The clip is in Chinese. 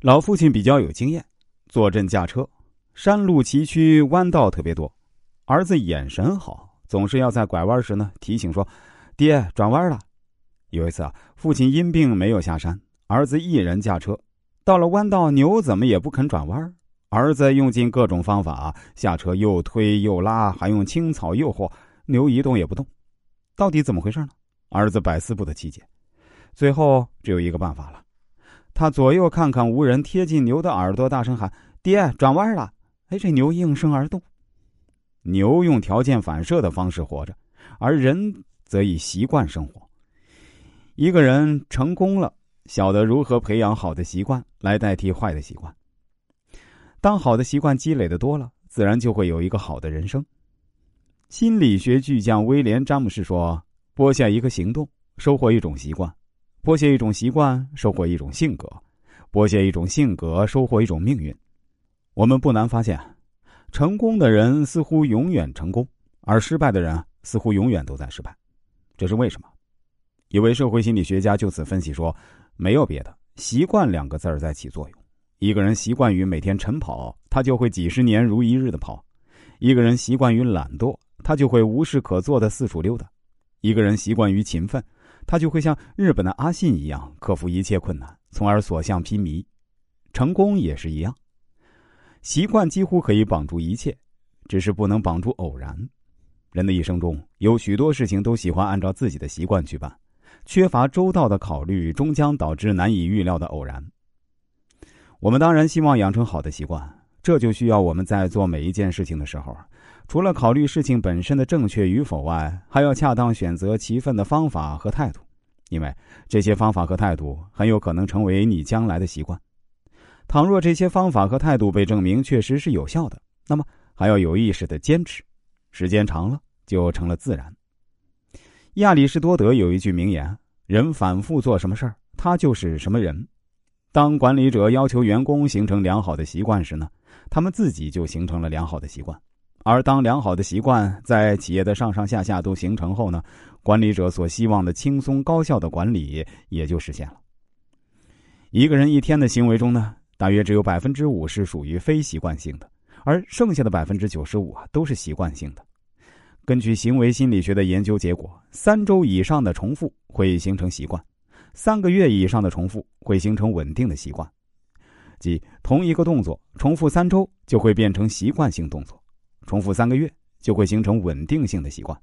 老父亲比较有经验，坐镇驾车，山路崎岖，弯道特别多。儿子眼神好，总是要在拐弯时呢提醒说：“爹，转弯了。”有一次啊，父亲因病没有下山，儿子一人驾车，到了弯道，牛怎么也不肯转弯。儿子用尽各种方法下车，又推又拉，还用青草诱惑牛一动也不动。到底怎么回事呢？儿子百思不得其解。最后只有一个办法了。他左右看看无人，贴近牛的耳朵，大声喊：“爹，转弯了！”哎，这牛应声而动。牛用条件反射的方式活着，而人则以习惯生活。一个人成功了，晓得如何培养好的习惯来代替坏的习惯。当好的习惯积累的多了，自然就会有一个好的人生。心理学巨匠威廉·詹姆士说：“播下一个行动，收获一种习惯。”播下一种习惯，收获一种性格；播下一种性格，收获一种命运。我们不难发现，成功的人似乎永远成功，而失败的人似乎永远都在失败。这是为什么？一位社会心理学家就此分析说：没有别的，习惯两个字儿在起作用。一个人习惯于每天晨跑，他就会几十年如一日的跑；一个人习惯于懒惰，他就会无事可做的四处溜达；一个人习惯于勤奋。他就会像日本的阿信一样克服一切困难，从而所向披靡。成功也是一样，习惯几乎可以绑住一切，只是不能绑住偶然。人的一生中有许多事情都喜欢按照自己的习惯去办，缺乏周到的考虑，终将导致难以预料的偶然。我们当然希望养成好的习惯，这就需要我们在做每一件事情的时候。除了考虑事情本身的正确与否外，还要恰当选择其分的方法和态度，因为这些方法和态度很有可能成为你将来的习惯。倘若这些方法和态度被证明确实是有效的，那么还要有意识的坚持，时间长了就成了自然。亚里士多德有一句名言：“人反复做什么事儿，他就是什么人。”当管理者要求员工形成良好的习惯时呢，他们自己就形成了良好的习惯。而当良好的习惯在企业的上上下下都形成后呢，管理者所希望的轻松高效的管理也就实现了。一个人一天的行为中呢，大约只有百分之五是属于非习惯性的，而剩下的百分之九十五啊都是习惯性的。根据行为心理学的研究结果，三周以上的重复会形成习惯，三个月以上的重复会形成稳定的习惯，即同一个动作重复三周就会变成习惯性动作。重复三个月就会形成稳定性的习惯。